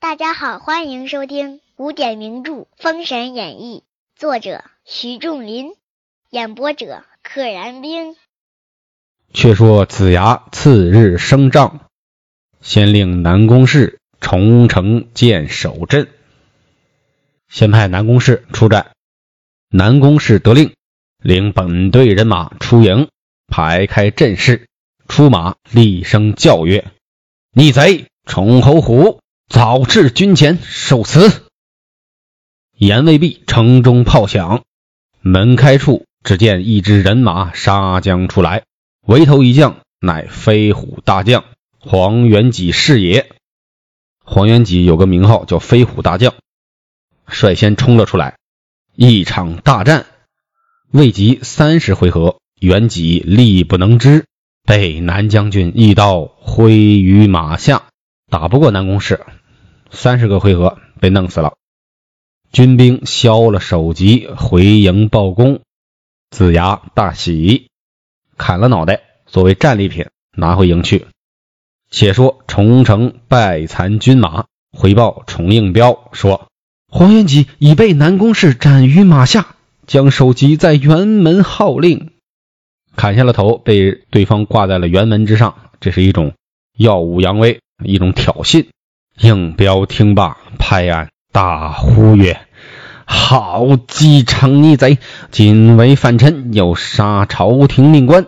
大家好，欢迎收听古典名著《封神演义》，作者徐仲林，演播者可燃冰。却说子牙次日升帐，先令南宫氏重城建守镇，先派南宫氏出战。南宫氏得令，领本队人马出营，排开阵势，出马厉声叫曰：“逆贼崇侯虎，早至军前受死！”言未毕，城中炮响，门开处，只见一支人马杀将出来。围头一将，乃飞虎大将黄元吉是也。黄元吉有个名号叫飞虎大将，率先冲了出来。一场大战未及三十回合，元吉力不能支，被南将军一刀挥于马下，打不过南宫氏，三十个回合被弄死了。军兵削了首级，回营报功。子牙大喜。砍了脑袋作为战利品拿回营去。且说重城败残军马回报重应彪说：“黄元吉已被南宫氏斩于马下，将首级在辕门号令。”砍下了头，被对方挂在了辕门之上，这是一种耀武扬威，一种挑衅。应彪听罢，拍案大呼曰：“好机场逆贼，今为反臣，又杀朝廷命官，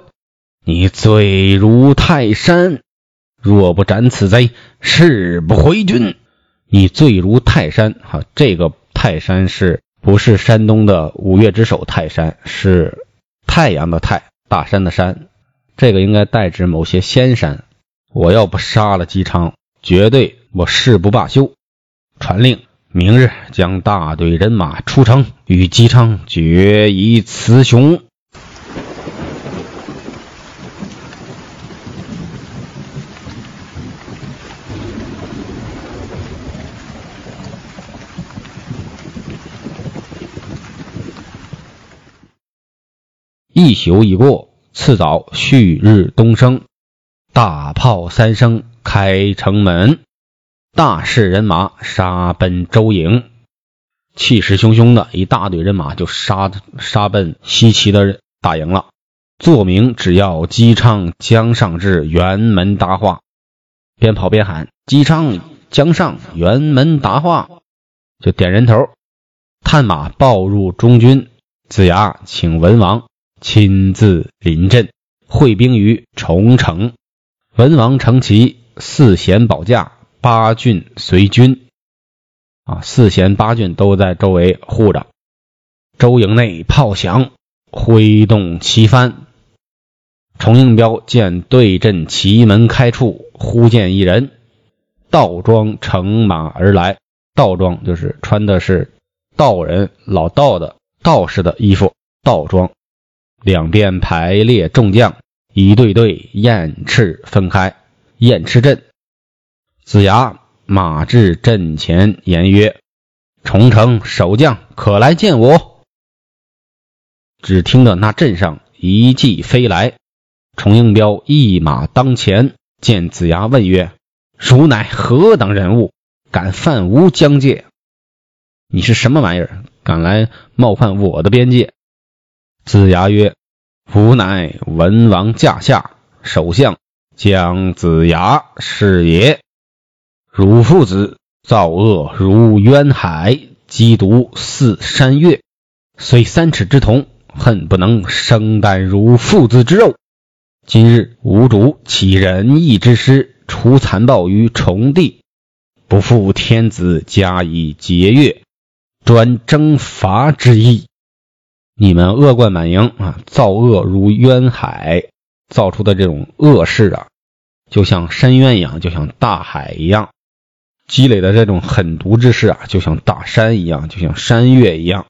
你罪如泰山。若不斩此贼，誓不回军。你罪如泰山。哈，这个泰山是不是山东的五岳之首泰山？是太阳的太，大山的山。这个应该代指某些仙山。我要不杀了姬昌，绝对我誓不罢休。传令。明日将大队人马出城，与姬昌决一雌雄。一宿已过，次早旭日东升，大炮三声，开城门。大势人马杀奔周营，气势汹汹的一大队人马就杀杀奔西岐的大营了。作明只要姬昌江上至辕门答话，边跑边喊：“姬昌江上辕门答话！”就点人头，探马报入中军。子牙请文王亲自临阵，会兵于重城。文王乘骑四贤保驾。八郡随军，啊，四贤八郡都在周围护着。周营内炮响，挥动旗幡。崇应彪见对阵旗门开处，忽见一人，道装乘马而来。道装就是穿的是道人老道的道士的衣服，道装。两边排列众将，一队队雁翅分开，雁翅阵。子牙马至阵前，言曰：“重城守将可来见我。”只听得那阵上一骑飞来，重应彪一马当前，见子牙问曰：“汝乃何等人物，敢犯吾疆界？你是什么玩意儿，敢来冒犯我的边界？”子牙曰：“吾乃文王驾下首相姜子牙是也。”汝父子造恶如渊海，积毒似山岳，虽三尺之童，恨不能生啖汝父子之肉。今日吾主起仁义之师，除残暴于重地，不负天子加以节钺，专征伐之意。你们恶贯满盈啊，造恶如渊海，造出的这种恶事啊，就像深渊一样，就像大海一样。积累的这种狠毒之事啊，就像大山一样，就像山岳一样，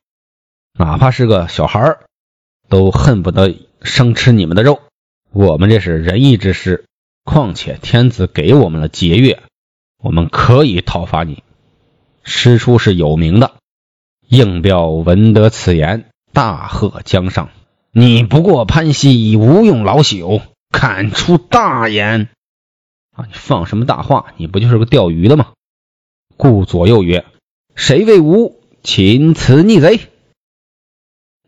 哪怕是个小孩儿，都恨不得生吃你们的肉。我们这是仁义之师，况且天子给我们了节钺，我们可以讨伐你。师出是有名的。应彪闻得此言，大喝江上：“你不过潘西，无用老朽，看出大言！啊，你放什么大话？你不就是个钓鱼的吗？”顾左右曰：“谁为吾擒此逆贼？”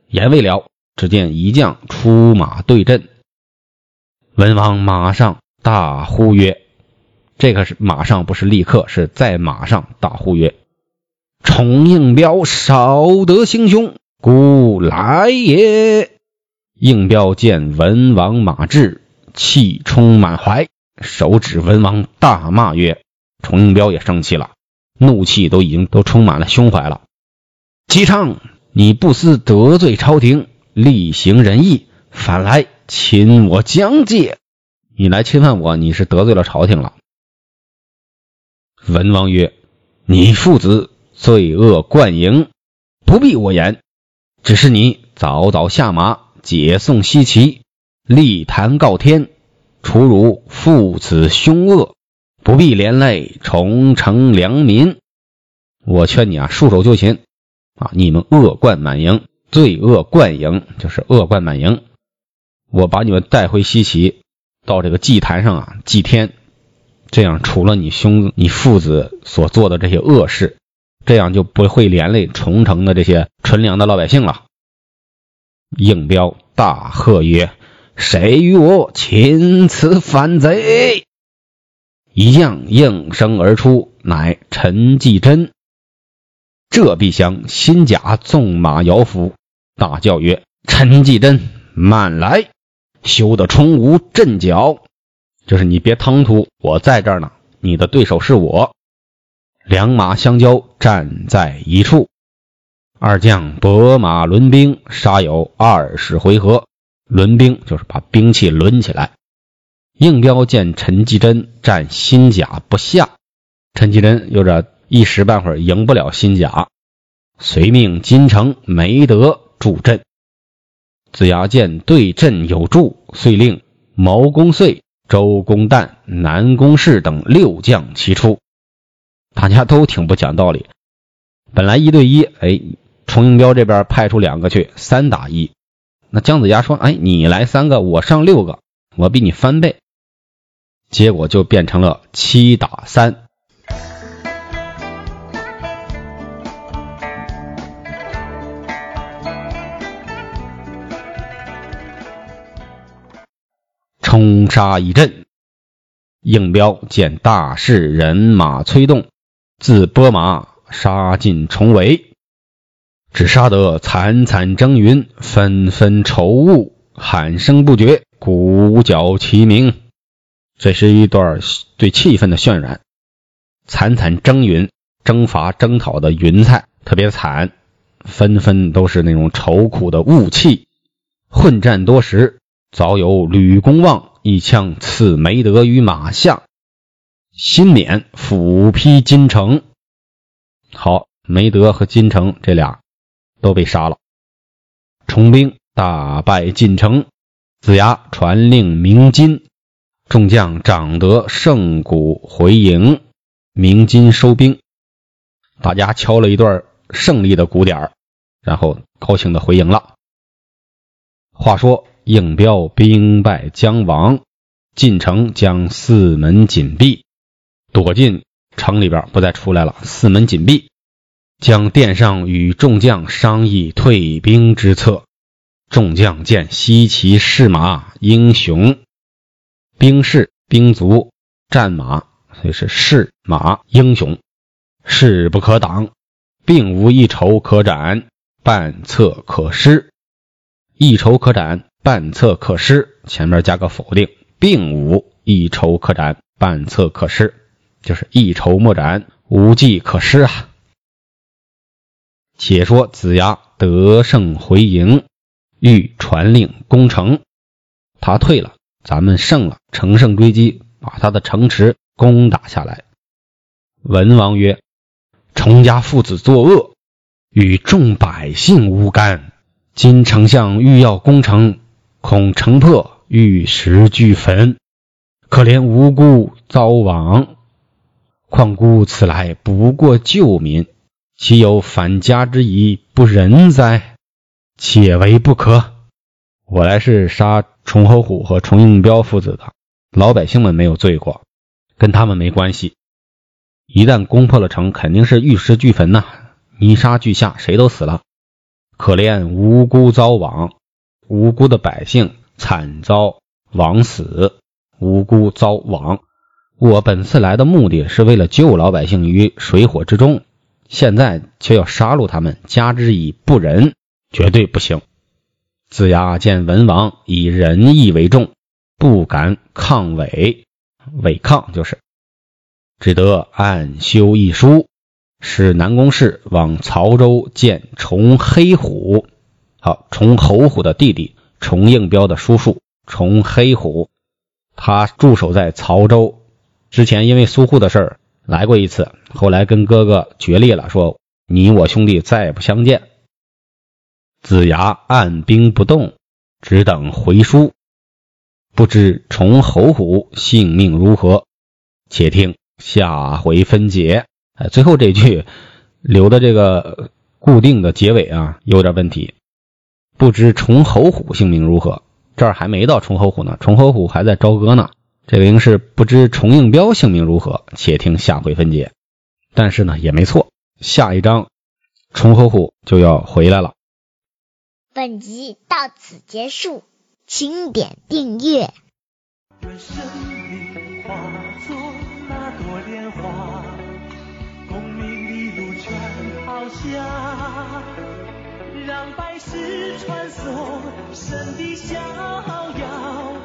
言未了，只见一将出马对阵。文王马上大呼曰：“这个是马上，不是立刻，是在马上大呼曰。”崇应彪少得行凶，古来也。应彪见文王马至，气冲满怀，手指文王大骂曰：“崇应彪也生气了，怒气都已经都充满了胸怀了。姬昌，你不思得罪朝廷，力行仁义，反来侵我疆界，你来侵犯我，你是得罪了朝廷了。”文王曰：“你父子。”罪恶贯盈，不必我言。只是你早早下马，解送西岐，立坛告天，除汝父子凶恶，不必连累重城良民。我劝你啊，束手就擒啊！你们恶贯满盈，罪恶贯盈就是恶贯满盈。我把你们带回西岐，到这个祭坛上啊祭天，这样除了你兄你父子所做的这些恶事。这样就不会连累重城的这些纯良的老百姓了。应彪大喝曰：“谁与我擒此反贼？”一将应声而出，乃陈继真。这必降新甲纵马摇斧，大叫曰：“陈继真，慢来！休得冲吾阵脚！就是你别唐突，我在这儿呢，你的对手是我。”两马相交，站在一处。二将拨马轮兵，杀有二十回合。轮兵就是把兵器抡起来。应彪见陈继真战新甲不下，陈继真有着一时半会儿赢不了新甲，遂命金城、梅德助阵。子牙见对阵有助，遂令毛公遂、周公旦、南宫适等六将齐出。大家都挺不讲道理。本来一对一，哎，崇应彪这边派出两个去三打一，那姜子牙说：“哎，你来三个，我上六个，我比你翻倍。”结果就变成了七打三。冲杀一阵，应彪见大势人马催动。自拨马杀进重围，只杀得惨惨蒸云，纷纷愁雾，喊声不绝，鼓角齐鸣。这是一段对气氛的渲染。惨惨蒸云，征伐征讨的云彩特别惨，纷纷都是那种愁苦的雾气。混战多时，早有吕公望一枪刺梅德于马下。新冕斧劈金城，好，梅德和金城这俩都被杀了。重兵大败晋城，子牙传令鸣金，众将长得胜鼓回营，鸣金收兵。大家敲了一段胜利的鼓点然后高兴的回营了。话说应彪兵败将亡，进城将四门紧闭。躲进城里边，不再出来了。四门紧闭，将殿上与众将商议退兵之策。众将见西岐士马英雄，兵士兵卒战马，所以是士马英雄，势不可挡，并无一筹可展，半策可施。一筹可展，半策可施，前面加个否定，并无一筹可展，半策可施。就是一筹莫展，无计可施啊！且说子牙得胜回营，欲传令攻城。他退了，咱们胜了，乘胜追击，把他的城池攻打下来。文王曰：“崇家父子作恶，与众百姓无干。今丞相欲要攻城，恐城破，玉石俱焚，可怜无辜遭亡。”况孤此来不过救民，岂有反家之疑不仁哉？且为不可。我来是杀崇侯虎和崇应彪父子的，老百姓们没有罪过，跟他们没关系。一旦攻破了城，肯定是玉石俱焚呐，泥沙俱下，谁都死了。可怜无辜遭亡，无辜的百姓惨遭枉死，无辜遭亡。我本次来的目的是为了救老百姓于水火之中，现在却要杀戮他们，加之以不仁，绝对不行。子牙见文王以仁义为重，不敢抗违，违抗就是，只得暗修一书，使南宫氏往曹州见崇黑虎。好，崇侯虎的弟弟，崇应彪的叔叔，崇黑虎，他驻守在曹州。之前因为苏护的事儿来过一次，后来跟哥哥决裂了，说你我兄弟再也不相见。子牙按兵不动，只等回书。不知崇侯虎性命如何？且听下回分解。哎，最后这句留的这个固定的结尾啊，有点问题。不知崇侯虎性命如何？这儿还没到崇侯虎呢，崇侯虎还在朝歌呢。这个应是不知重应彪姓名如何？且听下回分解。但是呢，也没错，下一章重合虎就要回来了。本集到此结束，请点订阅。愿生命化作那朵莲花，功名利禄全抛下，让百世传颂神的逍遥。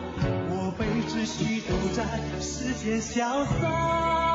只需独在世间潇洒。